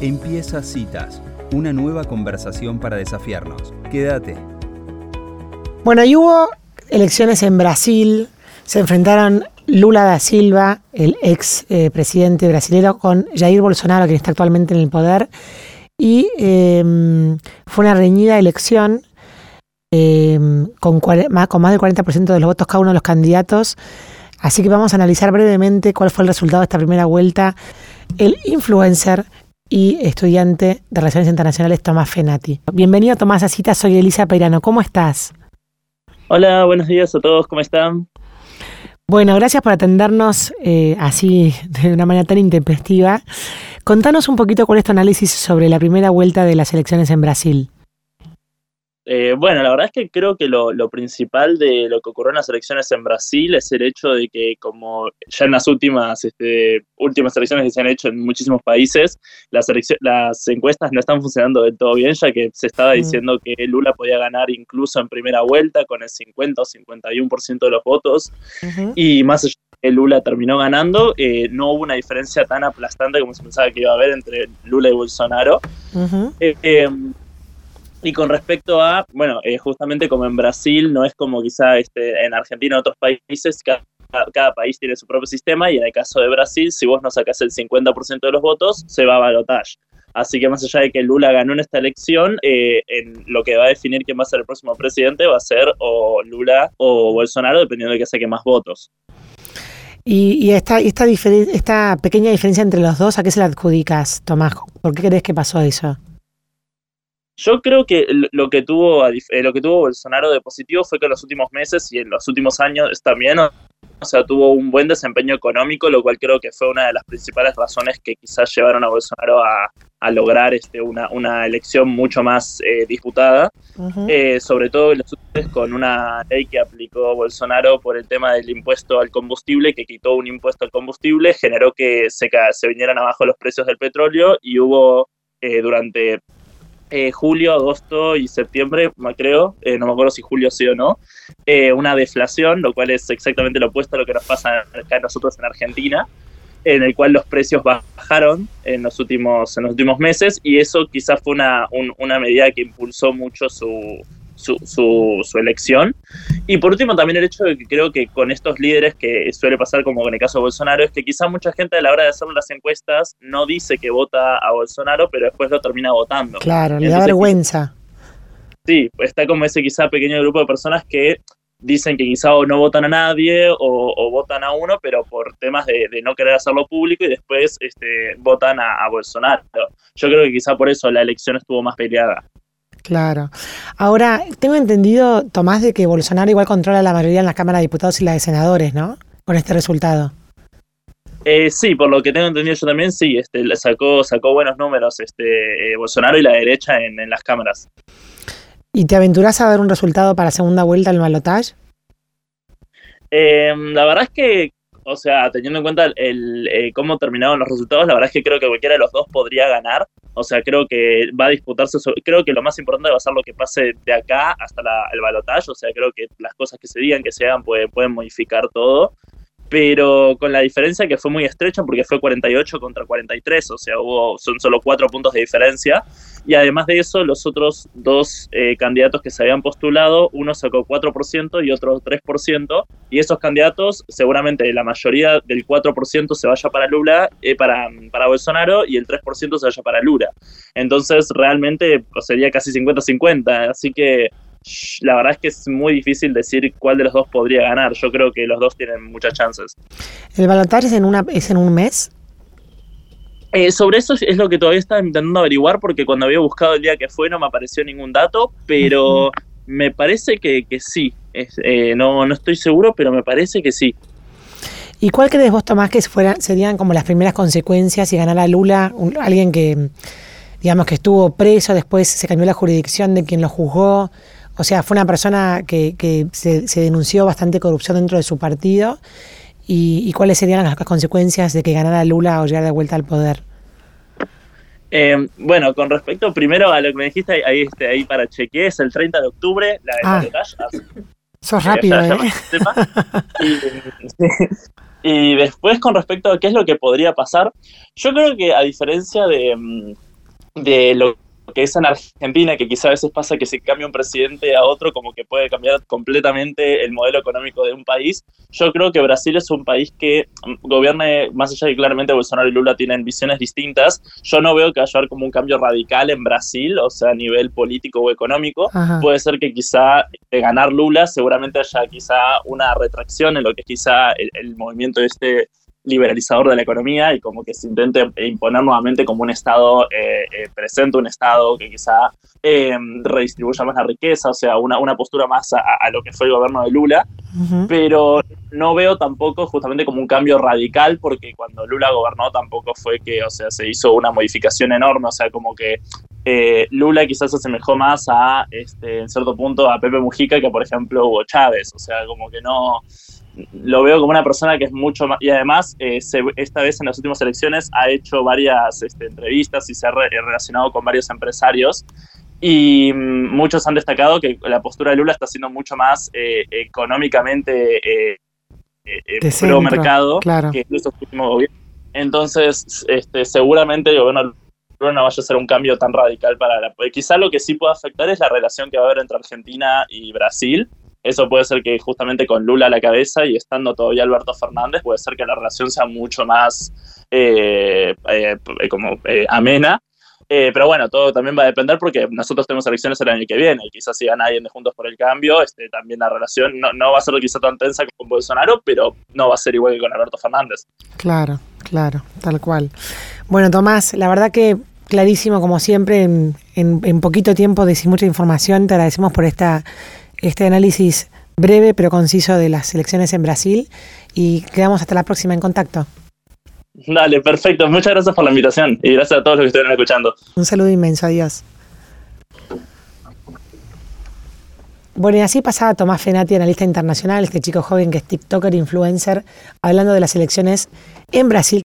Empieza Citas, una nueva conversación para desafiarnos. Quédate. Bueno, y hubo elecciones en Brasil, se enfrentaron Lula da Silva, el ex eh, presidente brasileño, con Jair Bolsonaro, quien está actualmente en el poder, y em, fue una reñida elección em, con, con más del 40% de los votos cada uno de los candidatos. Así que vamos a analizar brevemente cuál fue el resultado de esta primera vuelta. El influencer y estudiante de Relaciones Internacionales Tomás Fenati. Bienvenido Tomás a Cita, soy Elisa Peirano. ¿Cómo estás? Hola, buenos días a todos, ¿cómo están? Bueno, gracias por atendernos eh, así de una manera tan intempestiva. Contanos un poquito cuál es tu análisis sobre la primera vuelta de las elecciones en Brasil. Eh, bueno, la verdad es que creo que lo, principal de lo que ocurrió en las elecciones en Brasil es el hecho de que como ya en las últimas, este, últimas elecciones que se han hecho en muchísimos países, las, las encuestas no están funcionando del todo bien, ya que se estaba mm. diciendo que Lula podía ganar incluso en primera vuelta con el 50 o 51% de los votos, y más allá de que Lula terminó ganando, eh, no hubo una diferencia tan aplastante como se pensaba que iba a haber entre Lula y Bolsonaro. Y con respecto a, bueno, eh, justamente como en Brasil, no es como quizá este, en Argentina o otros países, cada, cada, país tiene su propio sistema y en el caso de Brasil, si vos no sacás el 50% de los votos, se va a balotaje. Así que más allá de que Lula ganó en esta elección, eh, en lo que va a definir quién va a ser el próximo presidente va a ser o Lula o Bolsonaro, dependiendo de que saque más votos. Y, y esta, esta, esta pequeña diferencia entre los dos, ¿a qué se la adjudicas, Tomás? ¿Por qué crees que pasó eso? Yo creo que lo que tuvo eh, lo que tuvo Bolsonaro de positivo fue que en los últimos meses y en los últimos años también, o sea, tuvo un buen desempeño económico, lo cual creo que fue una de las principales razones que quizás llevaron a Bolsonaro a, lograr este, una, una, elección mucho más eh, disputada, eh, sobre todo con una ley que aplicó Bolsonaro por el tema del impuesto al combustible, que quitó un impuesto al combustible, generó que se, se vinieran abajo los precios del petróleo y hubo durante eh, julio, agosto y septiembre, creo, eh, no me acuerdo si julio sí o no, eh, una deflación, lo cual es exactamente lo opuesto a lo que nos pasa acá nosotros en Argentina, en el cual los precios bajaron en los últimos, en los últimos meses y eso quizás fue una, una medida que impulsó mucho su, su, su, elección. Y por último, también el hecho de que creo que con estos líderes, que suele pasar como en el caso de Bolsonaro, es que quizá mucha gente a la hora de hacer las encuestas no dice que vota a Bolsonaro, pero después lo termina votando. Claro, le da vergüenza. Sí, está como ese quizá pequeño grupo de personas que dicen que quizá o no votan a nadie o, votan a uno, pero por temas de, no querer hacerlo público y después este, votan a, a Bolsonaro. Yo creo que quizá por eso la elección estuvo más peleada. Claro. Ahora, tengo entendido, Tomás, de que Bolsonaro igual controla la mayoría en la Cámara de Diputados y la de Senadores, ¿no? Con este resultado. Eh, sí, por lo que tengo entendido yo también, sí, este, sacó, sacó buenos números este, eh, Bolsonaro y la derecha en, las cámaras. ¿Y te aventurás a ver un resultado para segunda vuelta al balotaje? Eh, la verdad es que o sea, teniendo en cuenta el, eh, cómo terminaron los resultados, la verdad es que creo que cualquiera de los dos podría ganar. O sea, creo que va a disputarse, creo que lo más importante va a ser lo que pase de acá hasta el balotaje. O sea, creo que las cosas que se digan, que se hagan, pueden modificar todo pero con la diferencia que fue muy estrecha porque fue 48 contra 43, o sea, hubo, son solo cuatro puntos de diferencia. Y además de eso, los otros dos eh, candidatos que se habían postulado, uno sacó 4% y otro 3%, y esos candidatos, seguramente la mayoría del 4% se vaya para Lula, eh, para, para Bolsonaro, y el 3% se vaya para Lula. Entonces, realmente pues, sería casi 50-50, así que la verdad es que es muy difícil decir cuál de los dos podría ganar. Yo creo que los dos tienen muchas chances. ¿El balotaje es en, una, es en un mes? Eh, sobre eso es lo que todavía estaba intentando averiguar porque cuando había buscado el día que fue no me apareció ningún dato, pero me parece que, sí. Eh, no, no estoy seguro, pero me parece que sí. ¿Y cuál crees vos, Tomás, que fueran, serían como las primeras consecuencias si ganara Lula, alguien que, digamos, que estuvo preso, después se cambió la jurisdicción de quien lo juzgó? O sea, fue una persona que, se, denunció bastante corrupción dentro de su partido. Y, cuáles serían las consecuencias de que ganara Lula o llegara de vuelta al poder? Eh, bueno, con respecto primero a lo que me dijiste ahí, este, ahí para chequear, es el 30 de octubre, la de ah, Sos rápido, ¿eh? y, después con respecto a qué es lo que podría pasar, yo creo que a diferencia de, mm, de lo que es en Argentina, que quizá a veces pasa que se cambia un presidente a otro, como que puede cambiar completamente el modelo económico de un país. Yo creo que Brasil es un país que mm, gobierne, más allá de que claramente Bolsonaro y Lula tienen visiones distintas, yo no veo que haya como un cambio radical en Brasil, o sea, a nivel político o económico. Puede ser que quizá de ganar Lula seguramente haya quizá una retracción en lo que es quizá el, el movimiento este liberalizador de la economía y como que se intente imponer nuevamente como un Estado eh, eh, presente, un Estado que quizá eh, redistribuya más la riqueza, o sea, una, una postura más a, lo que fue el gobierno de Lula, pero no veo tampoco justamente como un cambio radical porque cuando Lula gobernó tampoco fue que, o sea, se hizo una modificación enorme, o sea, como que Lula quizás se asemejó más a, este, en cierto punto, a Pepe Mujica que, por ejemplo, Hugo Chávez, o sea, como que no lo veo como una persona que es mucho más, y además eh, esta vez en las últimas elecciones ha hecho varias este, entrevistas y se ha eh, relacionado con varios empresarios y mm, muchos han destacado que la postura de Lula está siendo mucho más eh, económicamente pro mercado que estos últimos gobiernos. Entonces, este, seguramente el gobierno de Lula no vaya a ser un cambio tan radical para la... Quizá lo que sí puede afectar es la relación que va a haber entre Argentina y Brasil, eso puede ser que justamente con Lula a la cabeza y estando todavía Alberto Fernández, puede ser que la relación sea mucho más eh, eh, como eh, amena. pero bueno, todo también va a depender porque nosotros tenemos elecciones el año que viene y quizás si gana alguien de Juntos por el Cambio, este, también la relación no, no va a ser quizá tan tensa como con Bolsonaro, pero no va a ser igual que con Alberto Fernández. Claro, claro, tal cual. Bueno, Tomás, la verdad que clarísimo como siempre, en, en, en poquito tiempo decís mucha información, te agradecemos por esta este análisis breve pero conciso de las elecciones en Brasil y quedamos hasta la próxima en contacto. Dale, perfecto. Muchas gracias por la invitación y gracias a todos los que estuvieron escuchando. Un saludo inmenso, adiós. Bueno, y así pasaba Tomás Fenati, analista internacional, este chico joven que es TikToker, influencer, hablando de las elecciones en Brasil.